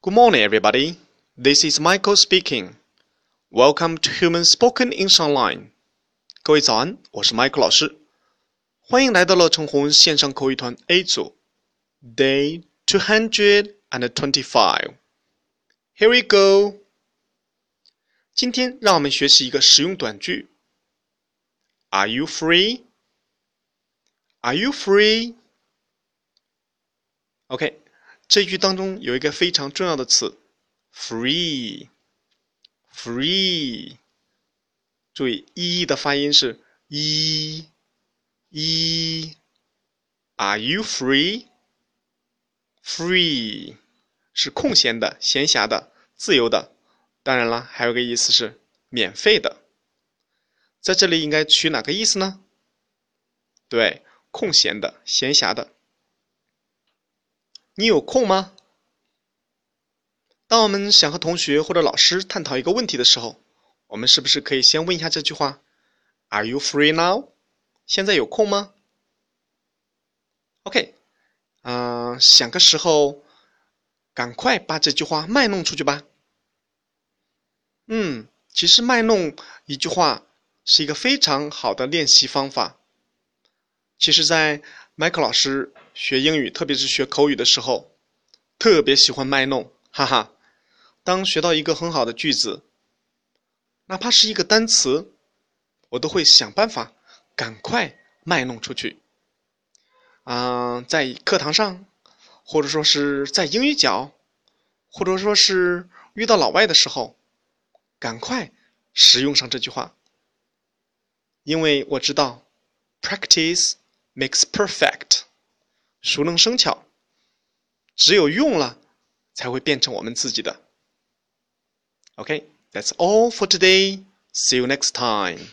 Good morning, everybody. This is Michael speaking. Welcome to Human Spoken English Online. 各位早安，我是 Michael 老师，欢迎来到了陈红线上口语团 A 组，Day two hundred and twenty-five. Here we go. 今天让我们学习一个实用短句。Are you free? Are you free? OK， 这句当中有一个非常重要的词，free，free。注意“一”的发音是“一”，一。Are you free？Free 是空闲的、闲暇的、自由的。当然了，还有个意思是免费的。在这里应该取哪个意思呢？对，空闲的、闲暇的。你有空吗？当我们想和同学或者老师探讨一个问题的时候，我们是不是可以先问一下这句话：“Are you free now？” 现在有空吗？OK，嗯，想个时候，赶快把这句话卖弄出去吧。嗯，其实卖弄一句话是一个非常好的练习方法。其实，在麦克老师。学英语，特别是学口语的时候，特别喜欢卖弄，哈哈。当学到一个很好的句子，哪怕是一个单词，我都会想办法赶快卖弄出去。啊，在课堂上，或者说是在英语角，或者说是遇到老外的时候，赶快使用上这句话，因为我知道，practice makes perfect。熟能生巧，只有用了，才会变成我们自己的。OK，that's all for today. See you next time.